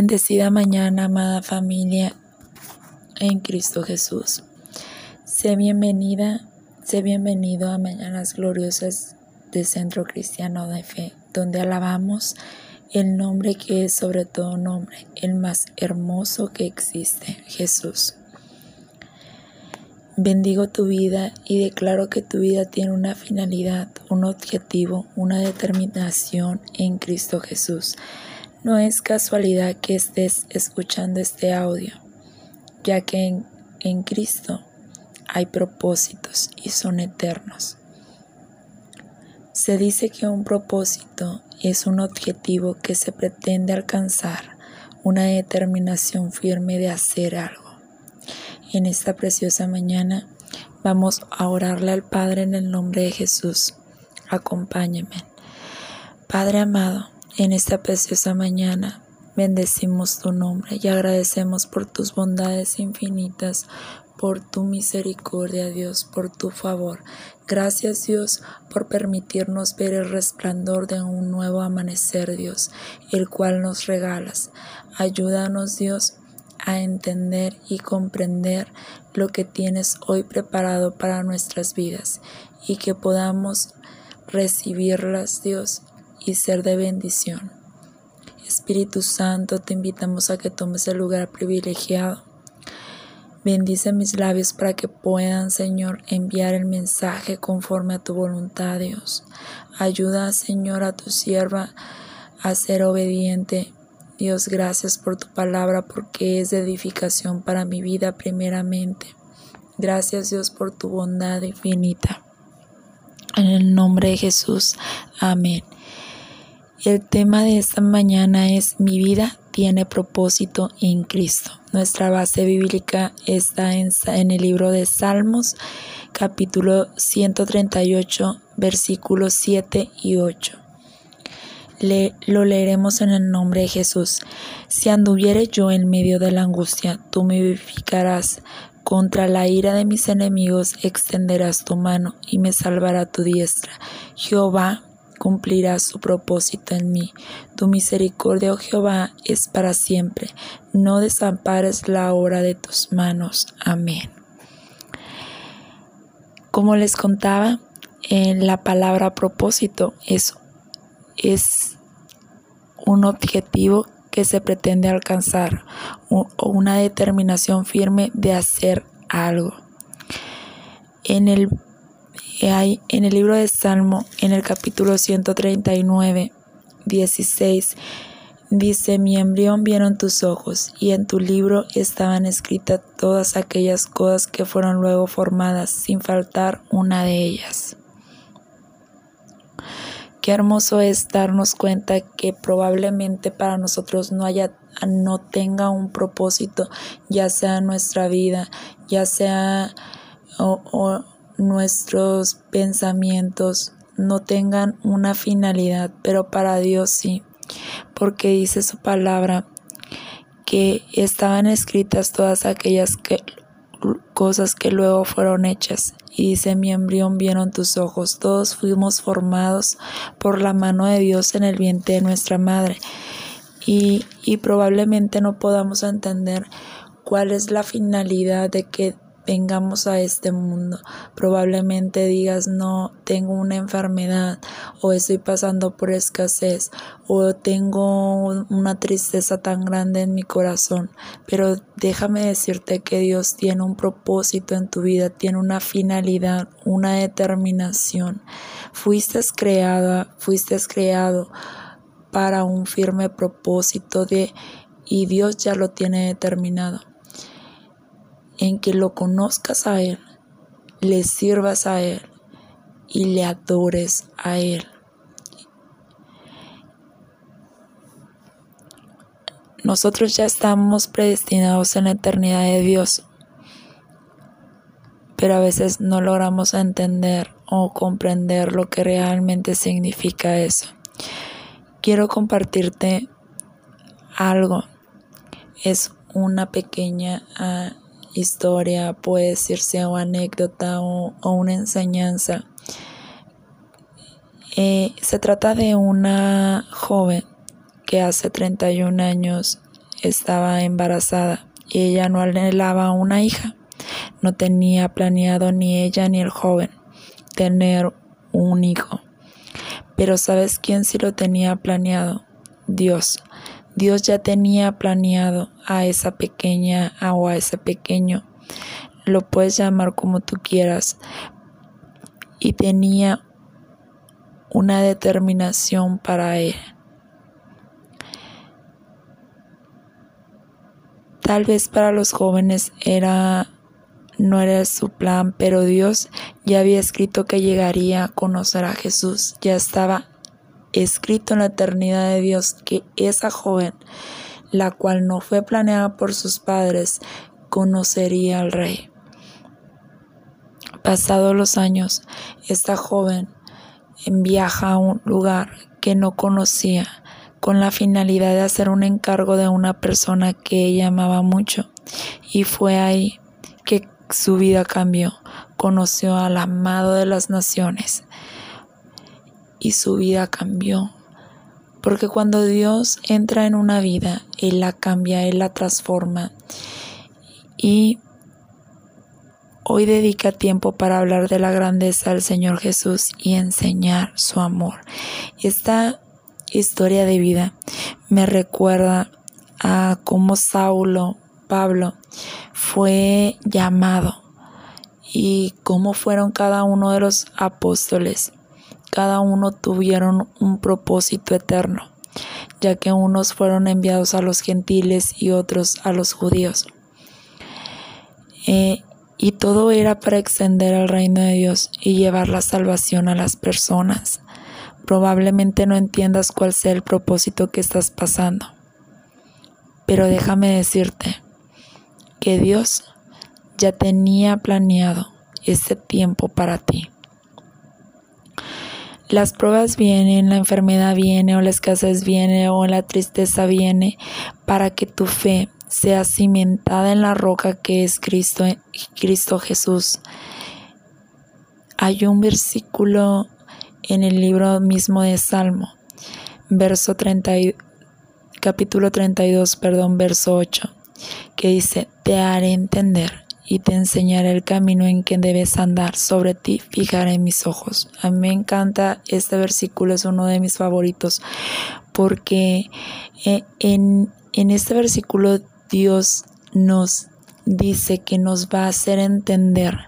Bendecida mañana, amada familia en Cristo Jesús. Sé bienvenida, sé bienvenido a Mañanas Gloriosas de Centro Cristiano de Fe, donde alabamos el nombre que es sobre todo nombre, el más hermoso que existe, Jesús. Bendigo tu vida y declaro que tu vida tiene una finalidad, un objetivo, una determinación en Cristo Jesús. No es casualidad que estés escuchando este audio, ya que en, Cristo hay propósitos y son eternos. Se dice que un propósito es un objetivo que se pretende alcanzar, una determinación firme de hacer algo. En esta preciosa mañana vamos a orarle al Padre en el nombre de Jesús. Acompáñeme. Padre amado, en esta preciosa mañana bendecimos tu nombre y agradecemos por tus bondades infinitas, por tu misericordia, Dios, por tu favor. Gracias, Dios, por permitirnos ver el resplandor de un nuevo amanecer, Dios, el cual nos regalas. Ayúdanos, Dios, a entender y comprender lo que tienes hoy preparado para nuestras vidas y que podamos recibirlas, Dios, y ser de bendición. Espíritu Santo, te invitamos a que tomes el lugar privilegiado. Bendice mis labios para que puedan, Señor, enviar el mensaje conforme a tu voluntad, Dios. Ayuda, Señor, a tu sierva a ser obediente. Dios, gracias por tu palabra porque es de edificación para mi vida primeramente. Gracias, Dios, por tu bondad infinita. En el nombre de Jesús. Amén. El tema de esta mañana es Mi vida tiene propósito en Cristo. Nuestra base bíblica está en, el libro de Salmos, capítulo 138, versículos 7 y 8. Le, lo leeremos en el nombre de Jesús. Si anduviere yo en medio de la angustia, tú me vivificarás. Contra la ira de mis enemigos extenderás tu mano y me salvará tu diestra. Jehová cumplirá su propósito en mí. Tu misericordia, oh Jehová, es para siempre. No desampares la obra de tus manos. Amén. Como les contaba, en la palabra propósito es, es un objetivo que se pretende alcanzar o una determinación firme de hacer algo. En el hay en el libro de Salmo, en el capítulo 139, 16, dice, mi embrión vieron tus ojos, y en tu libro estaban escritas todas aquellas cosas que fueron luego formadas, sin faltar una de ellas. Qué hermoso es darnos cuenta que probablemente para nosotros no haya no tenga un propósito, ya sea nuestra vida, ya sea o nuestros pensamientos no tengan una finalidad, pero para Dios sí, porque dice su palabra que estaban escritas todas aquellas cosas que luego fueron hechas. Y dice, mi embrión vieron tus ojos. Todos fuimos formados por la mano de Dios en el vientre de nuestra madre. Y, y probablemente no podamos entender cuál es la finalidad de que vengamos a este mundo. Probablemente digas, no, tengo una enfermedad o estoy pasando por escasez o tengo una tristeza tan grande en mi corazón. Pero déjame decirte que Dios tiene un propósito en tu vida, tiene una finalidad, una determinación. Fuiste creada, fuiste creado para un firme propósito de y Dios ya lo tiene determinado en que lo conozcas a Él, le sirvas a Él y le adores a Él. Nosotros ya estamos predestinados en la eternidad de Dios, pero a veces no logramos entender o comprender lo que realmente significa eso. Quiero compartirte algo. Es una pequeña uh, historia, puede decirse o anécdota o, una enseñanza. Eh, se trata de una joven que hace 31 años estaba embarazada y ella no anhelaba una hija. No tenía planeado ni ella ni el joven tener un hijo. Pero ¿sabes quién sí lo tenía planeado? Dios. Dios ya tenía planeado a esa pequeña o a ese pequeño. Lo puedes llamar como tú quieras. Y tenía una determinación para él. Tal vez para los jóvenes era no era su plan, pero Dios ya había escrito que llegaría a conocer a Jesús. Ya estaba escrito en la eternidad de Dios que esa joven, la cual no fue planeada por sus padres, conocería al rey. Pasados los años, esta joven viaja a un lugar que no conocía con la finalidad de hacer un encargo de una persona que ella amaba mucho. Y fue ahí que su vida cambió. Conoció al amado de las naciones y su vida cambió. Porque cuando Dios entra en una vida, Él la cambia, Él la transforma. Y hoy dedica tiempo para hablar de la grandeza del Señor Jesús y enseñar su amor. Esta historia de vida me recuerda a cómo Saulo, Pablo, fue llamado y cómo fueron cada uno de los apóstoles cada uno tuvieron un propósito eterno, ya que unos fueron enviados a los gentiles y otros a los judíos. Eh, y todo era para extender el reino de Dios y llevar la salvación a las personas. Probablemente no entiendas cuál sea el propósito que estás pasando. Pero déjame decirte que Dios ya tenía planeado ese tiempo para ti. Las pruebas vienen, la enfermedad viene o la escasez viene o la tristeza viene para que tu fe sea cimentada en la roca que es Cristo, Cristo Jesús. Hay un versículo en el libro mismo de Salmo, verso 30, capítulo 32, perdón, verso 8, que dice, te haré entender y te enseñaré el camino en que debes andar. Sobre ti fijaré mis ojos. A mí me encanta este versículo, es uno de mis favoritos, porque eh, en, en este versículo Dios nos dice que nos va a hacer entender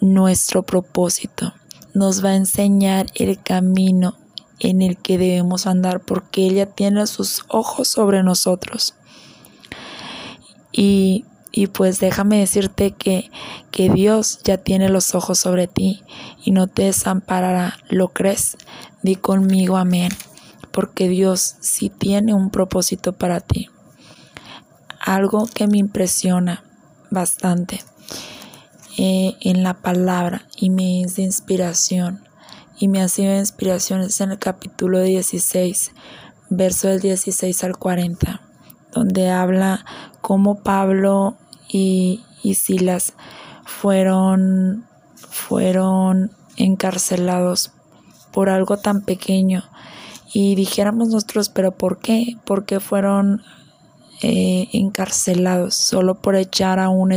nuestro propósito, nos va a enseñar el camino en el que debemos andar, porque ella tiene sus ojos sobre nosotros. Y y pues déjame decirte que, que Dios ya tiene los ojos sobre ti y no te desamparará. ¿Lo crees? Di conmigo amén. Porque Dios sí tiene un propósito para ti. Algo que me impresiona bastante eh, en la palabra y me es de inspiración y me ha sido de inspiración es en el capítulo 16, verso del 16 al 40, donde habla cómo Pablo y, Silas fueron, fueron encarcelados por algo tan pequeño. Y dijéramos nosotros, pero ¿por qué? ¿Por qué fueron eh, encarcelados? Solo por echar a un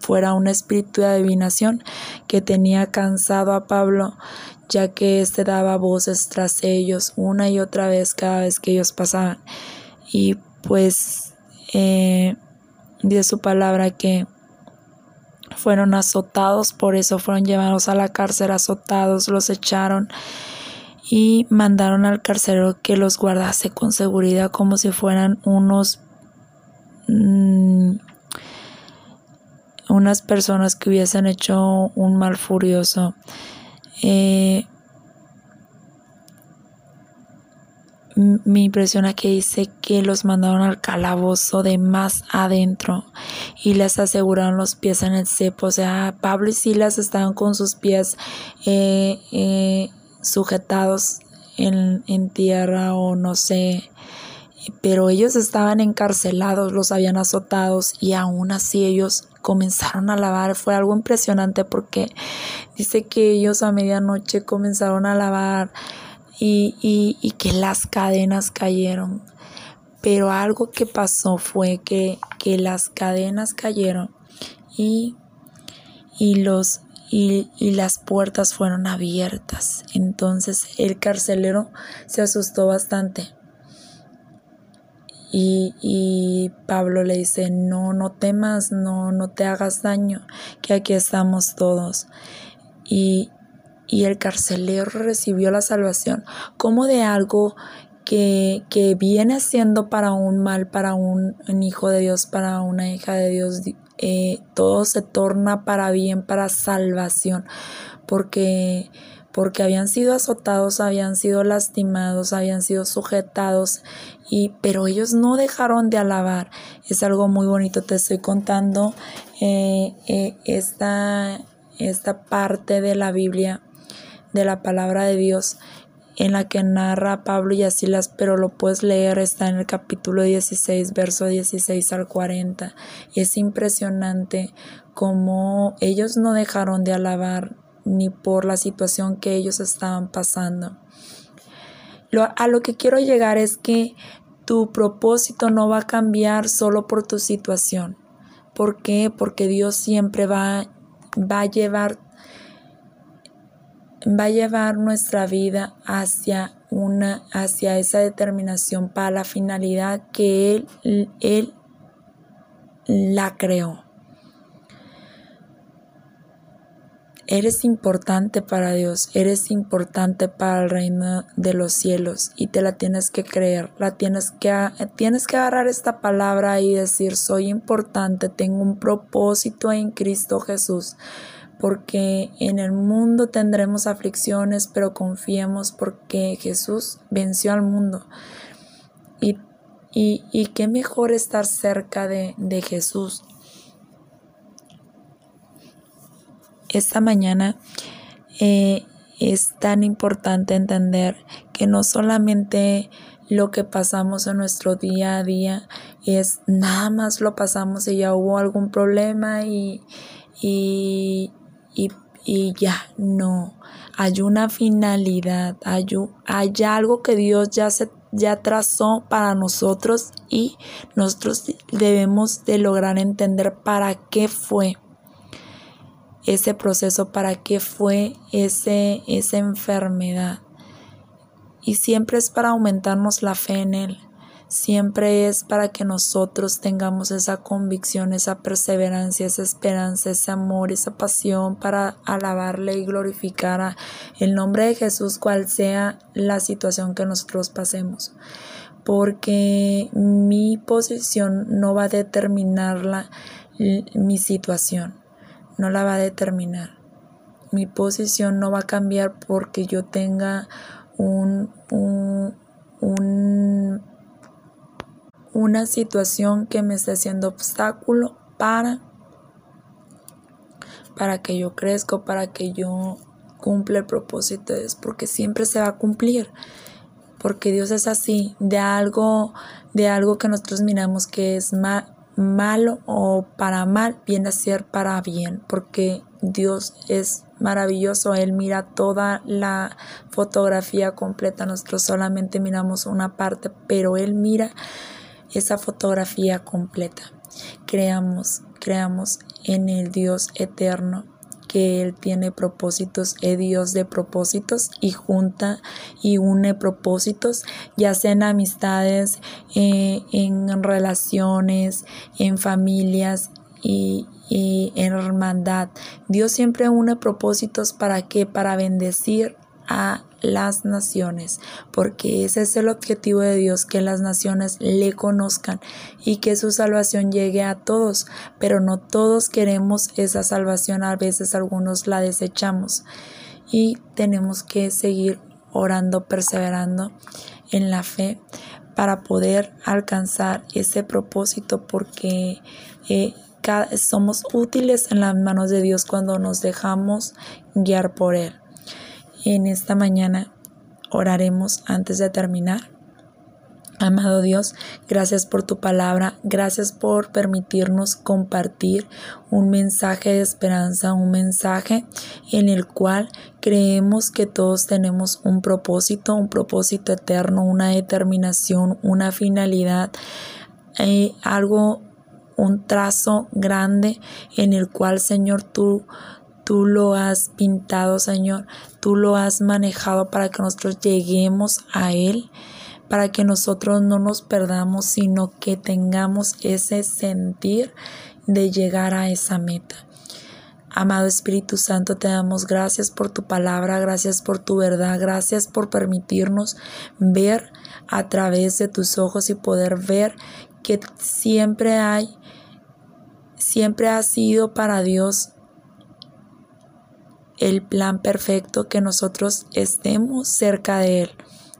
fuera un espíritu de adivinación que tenía cansado a Pablo, ya que éste daba voces tras ellos una y otra vez cada vez que ellos pasaban. Y pues eh, de su palabra que fueron azotados, por eso fueron llevados a la cárcel azotados, los echaron y mandaron al carcelero que los guardase con seguridad como si fueran unos mm, unas personas que hubiesen hecho un mal furioso. Eh, me impresiona que dice que los mandaron al calabozo de más adentro y les aseguraron los pies en el cepo. O sea, Pablo y Silas estaban con sus pies eh, eh, sujetados en, en tierra o no sé, pero ellos estaban encarcelados, los habían azotados y aún así ellos comenzaron a lavar. Fue algo impresionante porque dice que ellos a medianoche comenzaron a lavar y, y, que las cadenas cayeron. pero algo que pasó fue que, que las cadenas cayeron y, y los y, y, las puertas fueron abiertas. Entonces el carcelero se asustó bastante. Y, y, Pablo le dice, no, no temas, no, no te hagas daño, que aquí estamos todos. Y, y el carcelero recibió la salvación como de algo que, que, viene siendo para un mal, para un, hijo de Dios, para una hija de Dios, eh, todo se torna para bien, para salvación, porque, porque habían sido azotados, habían sido lastimados, habían sido sujetados, y, pero ellos no dejaron de alabar. Es algo muy bonito, te estoy contando eh, eh, esta, esta parte de la Biblia, de la palabra de Dios en la que narra Pablo y Asilas, pero lo puedes leer, está en el capítulo 16, verso 16 al 40. Y es impresionante cómo ellos no dejaron de alabar ni por la situación que ellos estaban pasando. Lo, a lo que quiero llegar es que tu propósito no va a cambiar solo por tu situación. ¿Por qué? Porque Dios siempre va, va a llevar va a llevar nuestra vida hacia una hacia esa determinación para la finalidad que él él la creó. Eres importante para Dios, eres importante para el reino de los cielos y te la tienes que creer, la tienes que tienes que agarrar esta palabra y decir soy importante, tengo un propósito en Cristo Jesús porque en el mundo tendremos aflicciones, pero confiemos porque Jesús venció al mundo. Y, y, qué mejor estar cerca de, de Jesús. Esta mañana eh, es tan importante entender que no solamente lo que pasamos en nuestro día a día es nada más lo pasamos y ya hubo algún problema y, y, y, ya no. Hay una finalidad, hay, hay algo que Dios ya se ya trazó para nosotros y nosotros debemos de lograr entender para qué fue ese proceso, para qué fue ese, esa enfermedad. Y siempre es para aumentarnos la fe en Él siempre es para que nosotros tengamos esa convicción, esa perseverancia, esa esperanza, ese amor, esa pasión para alabarle y glorificar a el nombre de Jesús, cual sea la situación que nosotros pasemos. Porque mi posición no va a determinar la, mi situación, no la va a determinar. Mi posición no va a cambiar porque yo tenga un, un, un una situación que me esté haciendo obstáculo para para que yo crezca, para que yo cumpla el propósito de Dios, porque siempre se va a cumplir, porque Dios es así, de algo, de algo que nosotros miramos que es malo o para mal, viene a ser para bien, porque Dios es maravilloso, Él mira toda la fotografía completa, nosotros solamente miramos una parte, pero Él mira esa fotografía completa. Creamos, creamos en el Dios eterno que Él tiene propósitos, es Dios de propósitos y junta y une propósitos, ya sea en amistades, eh, en relaciones, en familias y, y en hermandad. Dios siempre une propósitos para qué? Para bendecir a las naciones, porque ese es el objetivo de Dios, que las naciones le conozcan y que su salvación llegue a todos, pero no todos queremos esa salvación, a veces algunos la desechamos y tenemos que seguir orando, perseverando en la fe para poder alcanzar ese propósito porque eh, somos útiles en las manos de Dios cuando nos dejamos guiar por Él. En esta mañana oraremos antes de terminar. Amado Dios, gracias por tu palabra, gracias por permitirnos compartir un mensaje de esperanza, un mensaje en el cual creemos que todos tenemos un propósito, un propósito eterno, una determinación, una finalidad, eh, algo, un trazo grande en el cual, Señor, tú Tú lo has pintado, Señor. Tú lo has manejado para que nosotros lleguemos a Él para que nosotros no nos perdamos, sino que tengamos ese sentir de llegar a esa meta. Amado Espíritu Santo, te damos gracias por tu palabra, gracias por tu verdad, gracias por permitirnos ver a través de tus ojos y poder ver que siempre hay, siempre ha sido para Dios el plan perfecto que nosotros estemos cerca de Él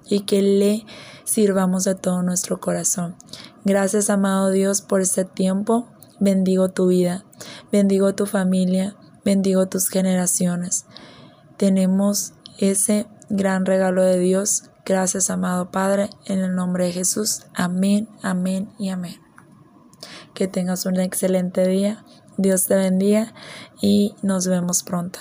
y que le sirvamos de todo nuestro corazón. Gracias, amado Dios, por este tiempo. Bendigo tu vida, bendigo tu familia, bendigo tus generaciones. Tenemos ese gran regalo de Dios. Gracias, amado Padre, en el nombre de Jesús. Amén, amén y amén. Que tengas un excelente día. Dios te bendiga y nos vemos pronto.